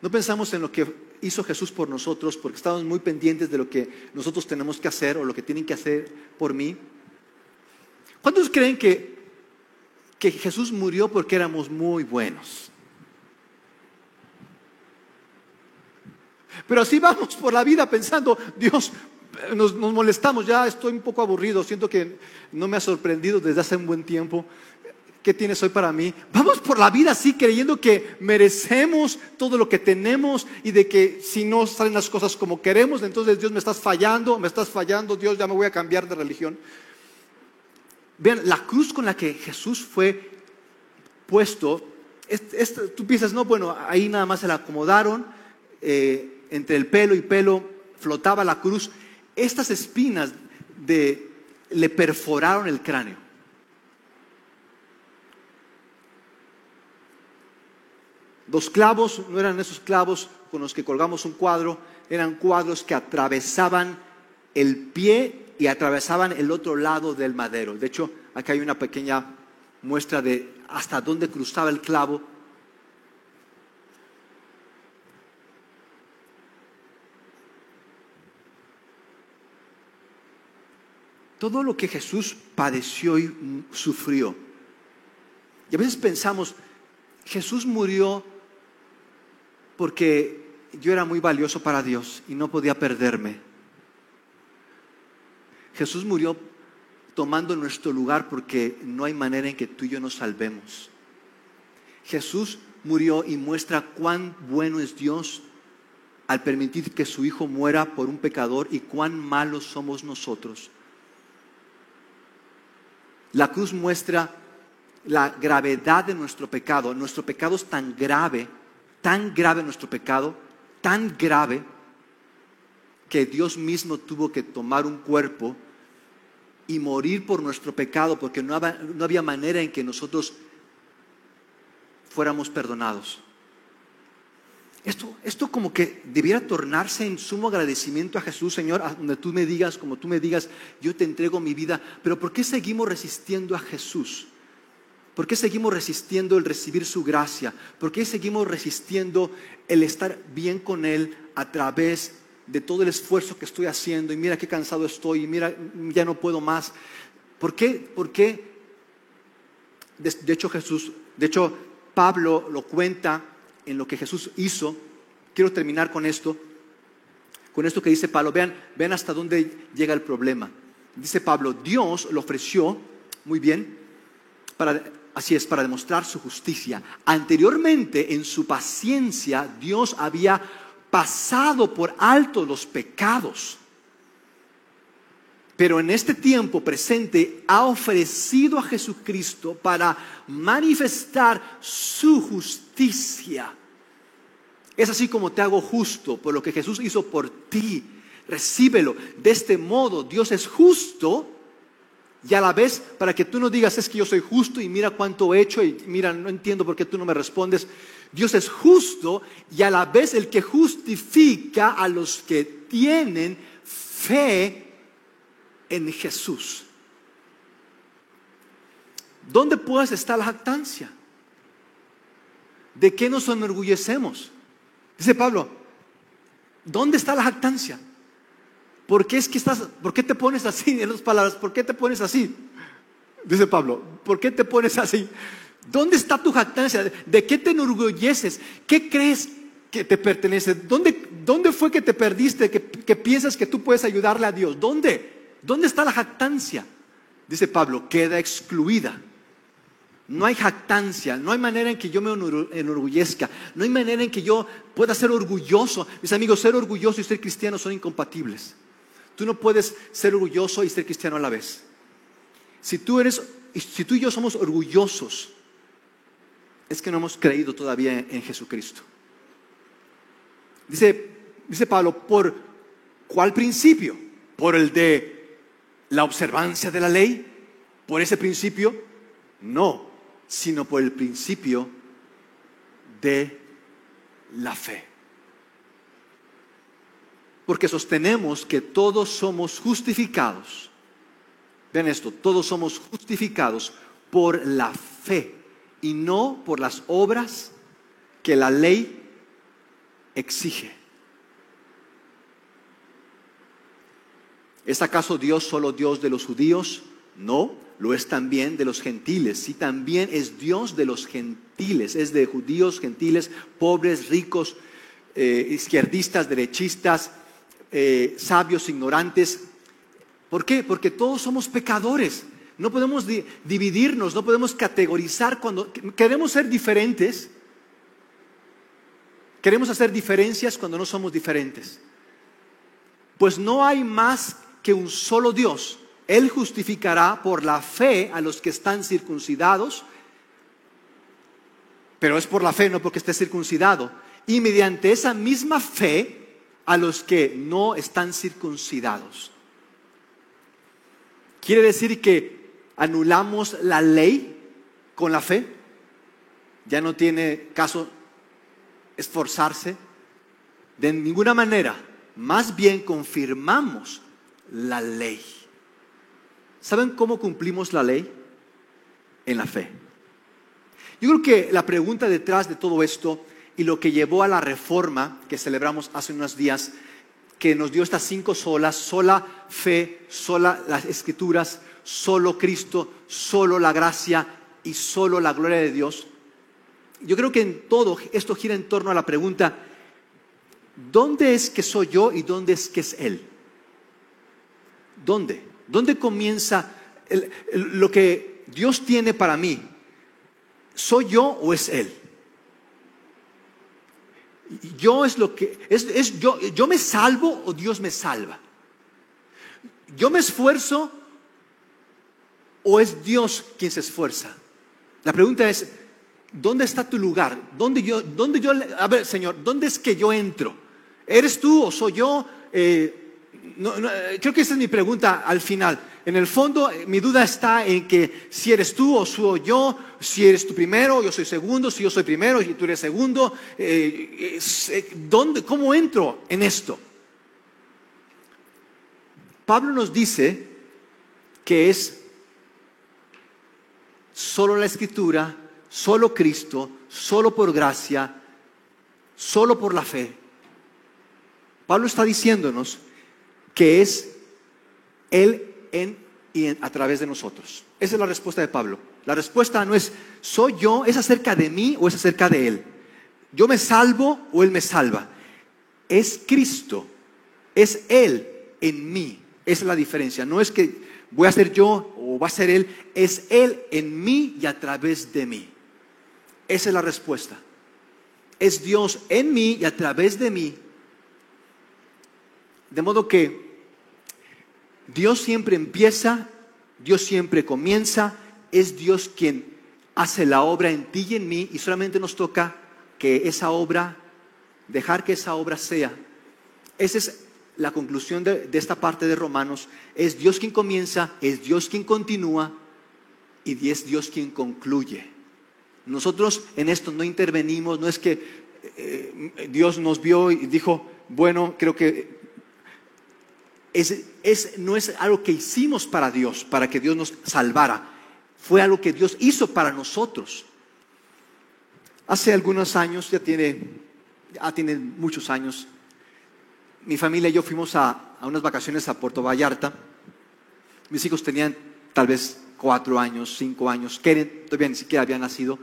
No pensamos en lo que hizo Jesús por nosotros porque estamos muy pendientes de lo que nosotros tenemos que hacer o lo que tienen que hacer por mí. ¿Cuántos creen que, que Jesús murió porque éramos muy buenos? Pero así vamos por la vida pensando, Dios, nos, molestamos, ya estoy un poco aburrido, siento que no me ha sorprendido desde hace un buen tiempo. ¿Qué tienes hoy para mí? Vamos por la vida así creyendo que merecemos todo lo que tenemos y de que si no salen las cosas como queremos, entonces Dios me estás fallando, me estás fallando, Dios ya me voy a cambiar de religión. Vean, la cruz con la que Jesús fue puesto, tú piensas, no, bueno, ahí nada más se la acomodaron, eh, entre el pelo y pelo flotaba la cruz, estas espinas de, le perforaron el cráneo. Los clavos no eran esos clavos con los que colgamos un cuadro, eran cuadros que atravesaban el pie y atravesaban el otro lado del madero. De hecho, acá hay una pequeña muestra de hasta dónde cruzaba el clavo todo lo que Jesús padeció y sufrió. Y a veces pensamos, Jesús murió porque yo era muy valioso para Dios y no podía perderme. Jesús murió tomando nuestro lugar porque no hay manera en que tú y yo nos salvemos. Jesús murió y muestra cuán bueno es Dios al permitir que su Hijo muera por un pecador y cuán malos somos nosotros. La cruz muestra la gravedad de nuestro pecado. Nuestro pecado es tan grave, tan grave nuestro pecado, tan grave, que Dios mismo tuvo que tomar un cuerpo y morir por nuestro pecado, porque no había, manera en que nosotros fuéramos perdonados. Esto, esto como que debiera tornarse en sumo agradecimiento a Jesús, Señor, donde tú me digas, como tú me digas, yo te entrego mi vida. Pero ¿por qué seguimos resistiendo a Jesús? ¿Por qué seguimos resistiendo el recibir su gracia? ¿Por qué seguimos resistiendo el estar bien con Él a través de todo el esfuerzo que estoy haciendo? Y mira qué cansado estoy, y mira, ya no puedo más. ¿Por qué? ¿Por qué? De, hecho, Jesús, de hecho, Pablo lo cuenta en lo que Jesús hizo. Quiero terminar con esto, con esto que dice Pablo. Vean, vean hasta dónde llega el problema. Dice Pablo, Dios lo ofreció, muy bien, para, así es, para demostrar su justicia. Anteriormente, en su paciencia, Dios había pasado por alto los pecados. Pero en este tiempo presente ha ofrecido a Jesucristo para manifestar su justicia. Es así como te hago justo por lo que Jesús hizo por ti. recíbelo. De este modo, Dios es justo y a la vez, para que tú no digas, es que yo soy justo y mira cuánto he hecho y mira, no entiendo por qué tú no me respondes. Dios es justo y a la vez el que justifica a los que tienen fe en Jesús. ¿Dónde pues está la jactancia? ¿De qué nos enorgullecemos? Dice Pablo, ¿dónde está la jactancia? ¿Por qué es que estás, por qué te pones así en las palabras? ¿Por qué te pones así? Dice Pablo, ¿por qué te pones así? ¿Dónde está tu jactancia? ¿De qué te enorgulleces? ¿Qué crees que te pertenece? ¿Dónde, dónde fue que te perdiste? Que, que piensas que tú puedes ayudarle a Dios. ¿Dónde? ¿Dónde está la jactancia? Dice Pablo, queda excluida. No hay jactancia, no hay manera en que yo me enorgullezca, no hay manera en que yo pueda ser orgulloso. Mis amigos, ser orgulloso y ser cristiano son incompatibles. Tú no puedes ser orgulloso y ser cristiano a la vez. Si tú eres, si tú y yo somos orgullosos, es que no hemos creído todavía en Jesucristo. Dice, dice Pablo, ¿por cuál principio? ¿Por el de la observancia de la ley? ¿Por ese principio? No, sino por el principio de la fe. Porque sostenemos que todos somos justificados. Ven esto, todos somos justificados por la fe y no por las obras que la ley exige. ¿Es acaso Dios solo Dios de los judíos? No, lo es también de los gentiles. Y también es Dios de los gentiles, es de judíos, gentiles, pobres, ricos, eh, izquierdistas, derechistas, eh, sabios, ignorantes. ¿Por qué? Porque todos somos pecadores. No podemos dividirnos, no podemos categorizar cuando queremos ser diferentes. Queremos hacer diferencias cuando no somos diferentes. Pues no hay más que un solo Dios él justificará por la fe a los que están circuncidados, pero es por la fe, no porque esté circuncidado. Y mediante esa misma fe a los que no están circuncidados. ¿Quiere decir que anulamos la ley con la fe? Ya no tiene caso esforzarse. De ninguna manera, más bien confirmamos la ley. ¿Saben cómo cumplimos la ley? En la fe. Yo creo que la pregunta detrás de todo esto y lo que llevó a la reforma que celebramos hace unos días, que nos dio estas cinco solas, sola fe, sola las escrituras, solo Cristo, solo la gracia y solo la gloria de Dios. Yo creo que en todo esto gira en torno a la pregunta, ¿dónde es que soy yo y dónde es que es Él? ¿Dónde? ¿Dónde comienza lo que Dios tiene para mí? ¿Soy yo o es Él? Yo es lo que es, yo, yo me salvo o Dios me salva. Yo me esfuerzo o es Dios quien se esfuerza. La pregunta es, ¿dónde está tu lugar? ¿Dónde yo, dónde yo, a ver, Señor, ¿dónde es que yo entro? ¿Eres tú o soy yo? Eh, eh, creo que esa es mi pregunta al final. En el fondo, eh, mi duda está en que si eres tú o soy yo, si eres tú primero, yo soy segundo, si yo soy primero y tú eres segundo, eh, ¿dónde, ¿cómo entro en esto? Pablo nos dice que es solo la escritura, solo Cristo, solo por gracia, solo por la fe. Pablo está diciéndonos que es Él en y a través de nosotros. Esa es la respuesta de Pablo. La respuesta no es, ¿soy yo? ¿Es acerca de mí o es acerca de Él? ¿Yo me salvo o Él me salva? Es Cristo, es Él en mí. Esa es la diferencia. No es que voy a ser yo o va a ser Él, es Él en mí y a través de mí. Esa es la respuesta. Es Dios en mí y a través de mí. De modo que Dios siempre empieza, Dios siempre comienza, es Dios quien hace la obra en ti y en mí y solamente nos toca que esa obra, dejar que esa obra sea. Esa es la conclusión de, esta parte de Romanos, es Dios quien comienza, es Dios quien continúa y es Dios quien concluye. Nosotros en esto no intervenimos, no es que eh, Dios nos vio y dijo, bueno, creo que es, no es algo que hicimos para Dios, para que Dios nos salvara, fue algo que Dios hizo para nosotros. Hace algunos años, ya tiene, ya tiene muchos años, mi familia y yo fuimos a, unas vacaciones a Puerto Vallarta. Mis hijos tenían tal vez cuatro años, cinco años, Keren todavía ni siquiera había nacido.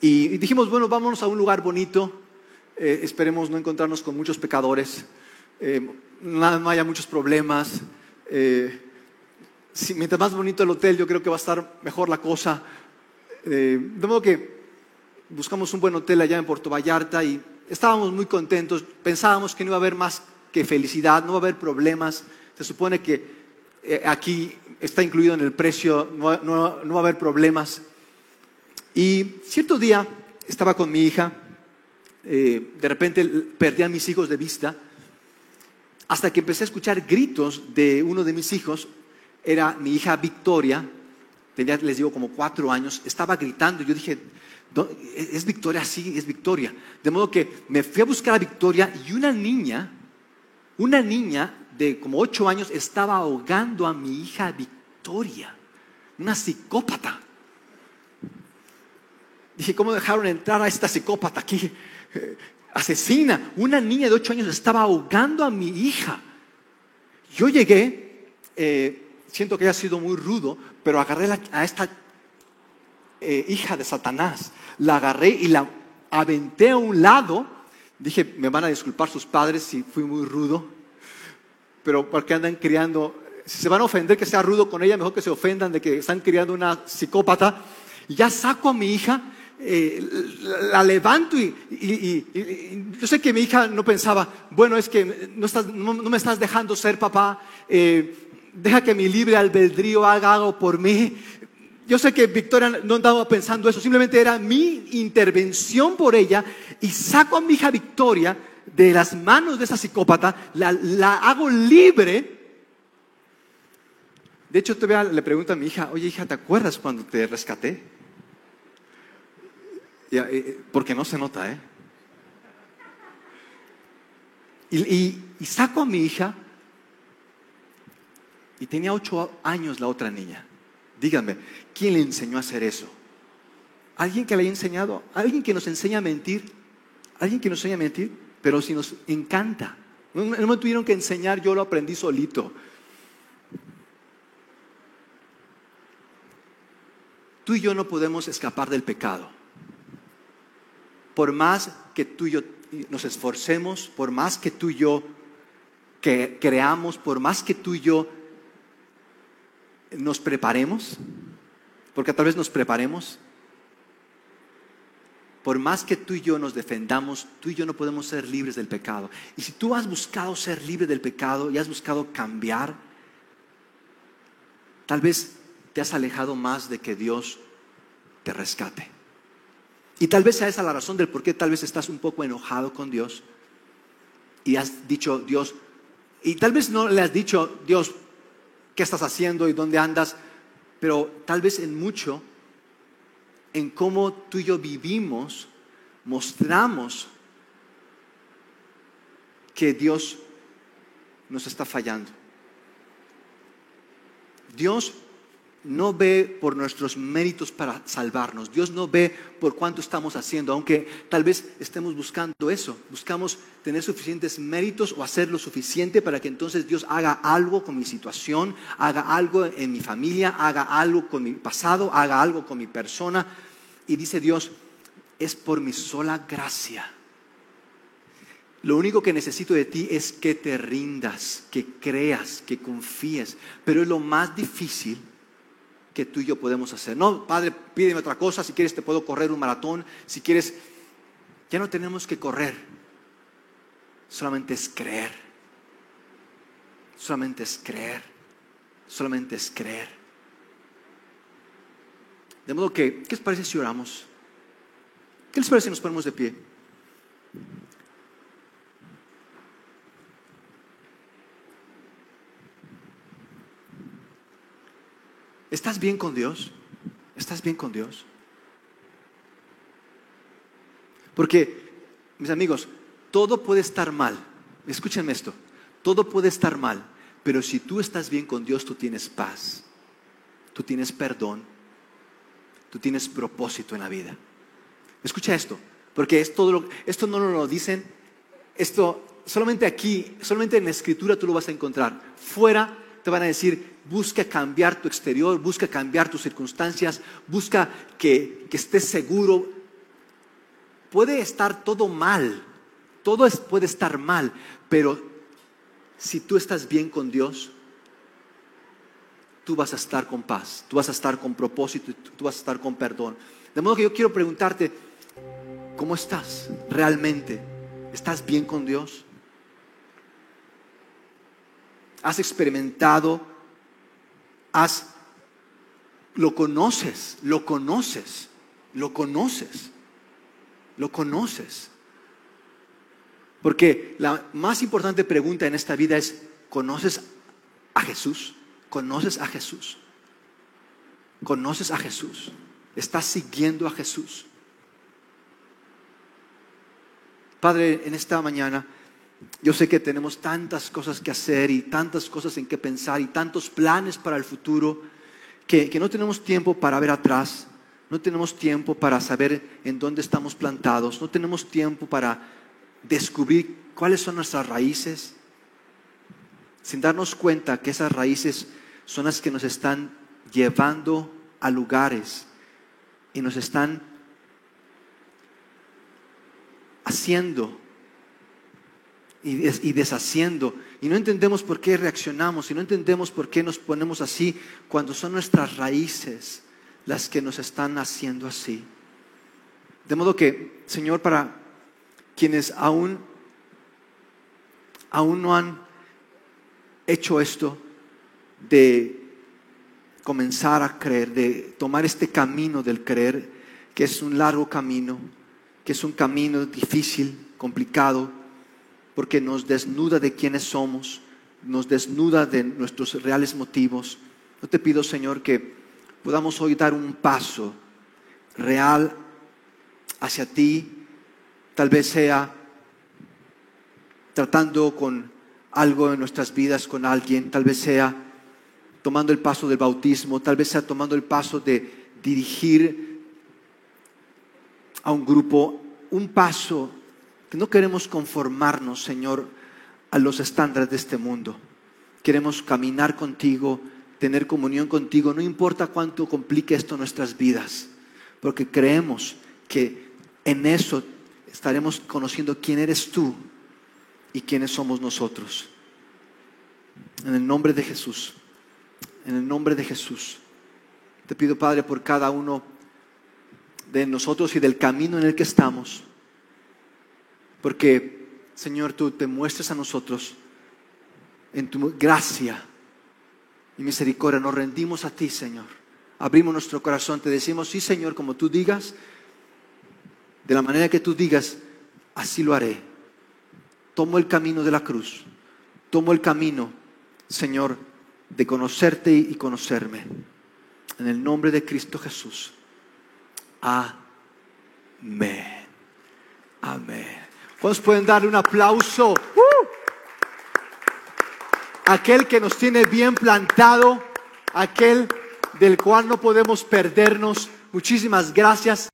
Y, dijimos, bueno, vámonos a un lugar bonito, eh, esperemos no encontrarnos con muchos pecadores, eh, no haya muchos problemas. Eh, mientras más bonito el hotel, yo creo que va a estar mejor la cosa. de modo que buscamos un buen hotel allá en Puerto Vallarta y estábamos muy contentos. Pensábamos que no iba a haber más que felicidad, no va a haber problemas. Se supone que aquí está incluido en el precio, no, no va a haber problemas. Y cierto día estaba con mi hija, eh, de repente perdí a mis hijos de vista, hasta que empecé a escuchar gritos de uno de mis hijos, era mi hija Victoria, tenía, les digo, como cuatro años, estaba gritando, yo dije, ¿es Victoria? Sí, es Victoria. De modo que me fui a buscar a Victoria y una niña, una niña de como ocho años estaba ahogando a mi hija Victoria, una psicópata. Dije, ¿cómo dejaron entrar a esta psicópata aquí? Asesina. Una niña de ocho años estaba ahogando a mi hija. Yo llegué, eh, siento que haya sido muy rudo, pero agarré a esta eh, hija de Satanás, la agarré y la aventé a un lado. Dije, me van a disculpar sus padres si fui muy rudo, pero porque andan criando, si se van a ofender que sea rudo con ella, mejor que se ofendan de que están criando una psicópata. Ya saco a mi hija eh, la, levanto y, yo sé que mi hija no pensaba, bueno, es que no, me estás dejando ser papá, eh, deja que mi libre albedrío haga algo por mí. Yo sé que Victoria no andaba pensando eso, simplemente era mi intervención por ella y saco a mi hija Victoria de las manos de esa psicópata, la, la hago libre. De hecho, todavía le pregunto a mi hija, oye hija, ¿te acuerdas cuando te rescaté? Eh, porque no se nota, ¿eh? Y, saco a mi hija y tenía ocho años la otra niña. Díganme, ¿quién le enseñó a hacer eso? ¿Alguien que le haya enseñado? ¿Alguien que nos enseña a mentir? ¿Alguien que nos enseña a mentir? Pero si nos encanta. No, no me tuvieron que enseñar, yo lo aprendí solito. Tú y yo no podemos escapar del pecado por más que tú y yo nos esforcemos, por más que tú y yo creamos, por más que tú y yo nos preparemos, porque tal vez nos preparemos, por más que tú y yo nos defendamos, tú y yo no podemos ser libres del pecado. Y si tú has buscado ser libre del pecado y has buscado cambiar, tal vez te has alejado más de que Dios te rescate. Y tal vez sea esa la razón del por qué tal vez estás un poco enojado con Dios y has dicho, Dios, y tal vez no le has dicho, Dios, ¿qué estás haciendo y dónde andas? Pero tal vez en mucho, en cómo tú y yo vivimos, mostramos que Dios nos está fallando. Dios no ve por nuestros méritos para salvarnos. Dios no ve por cuánto estamos haciendo, aunque tal vez estemos buscando eso. Buscamos tener suficientes méritos o hacer lo suficiente para que entonces Dios haga algo con mi situación, haga algo en mi familia, haga algo con mi pasado, haga algo con mi persona. Y dice Dios, es por mi sola gracia. Lo único que necesito de ti es que te rindas, que creas, que confíes. Pero es lo más difícil que tú y yo podemos hacer. No, Padre, pídeme otra cosa, si quieres te puedo correr un maratón, si quieres, ya no tenemos que correr, solamente es creer, solamente es creer, solamente es creer. De modo que, ¿qué les parece si oramos? ¿Qué les parece si nos ponemos de pie? ¿Estás bien con Dios? ¿Estás bien con Dios? Porque, mis amigos, todo puede estar mal. Escúchenme esto. Todo puede estar mal, pero si tú estás bien con Dios, tú tienes paz, tú tienes perdón, tú tienes propósito en la vida. Escucha esto, porque esto, esto no lo dicen, esto solamente aquí, solamente en la escritura tú lo vas a encontrar. Fuera te van a decir, busca cambiar tu exterior, busca cambiar tus circunstancias, busca que, que estés seguro. Puede estar todo mal, todo puede estar mal, pero si tú estás bien con Dios, tú vas a estar con paz, tú vas a estar con propósito, tú vas a estar con perdón. De modo que yo quiero preguntarte, ¿cómo estás realmente? ¿Estás bien con Dios? ¿Has experimentado? ¿Has lo conoces? ¿Lo conoces? ¿Lo conoces? ¿Lo conoces? Porque la más importante pregunta en esta vida es, ¿conoces a Jesús? ¿Conoces a Jesús? ¿Conoces a Jesús? ¿Estás siguiendo a Jesús? Padre, en esta mañana yo sé que tenemos tantas cosas que hacer y tantas cosas en que pensar y tantos planes para el futuro que, que no tenemos tiempo para ver atrás, no tenemos tiempo para saber en dónde estamos plantados, no tenemos tiempo para descubrir cuáles son nuestras raíces, sin darnos cuenta que esas raíces son las que nos están llevando a lugares y nos están haciendo y, deshaciendo. Y no entendemos por qué reaccionamos y no entendemos por qué nos ponemos así cuando son nuestras raíces las que nos están haciendo así. De modo que, Señor, para quienes aún, aún no han hecho esto de comenzar a creer, de tomar este camino del creer, que es un largo camino, que es un camino difícil, complicado, porque nos desnuda de quiénes somos, nos desnuda de nuestros reales motivos. Yo te pido, Señor, que podamos hoy dar un paso real hacia ti, Tal vez sea tratando con algo en nuestras vidas, con alguien, tal vez sea tomando el paso del bautismo, tal vez sea tomando el paso de dirigir a un grupo, un paso que no queremos conformarnos, Señor, a los estándares de este mundo. Queremos caminar contigo, tener comunión contigo, no importa cuánto complique esto nuestras vidas, porque creemos que en eso estaremos conociendo quién eres tú y quiénes somos nosotros. En el nombre de Jesús, en el nombre de Jesús, te pido Padre por cada uno de nosotros y del camino en el que estamos, porque Señor, tú te muestres a nosotros en tu gracia y misericordia. Nos rendimos a ti, Señor. Abrimos nuestro corazón, te decimos, sí, Señor, como tú digas, de la manera que tú digas, así lo haré. Tomo el camino de la cruz. Tomo el camino, Señor, de conocerte y conocerme. En el nombre de Cristo Jesús. Amén. Amén. ¿Cuántos pueden darle un aplauso? ¡Uh! Aquel que nos tiene bien plantado, aquel del cual no podemos perdernos. Muchísimas gracias.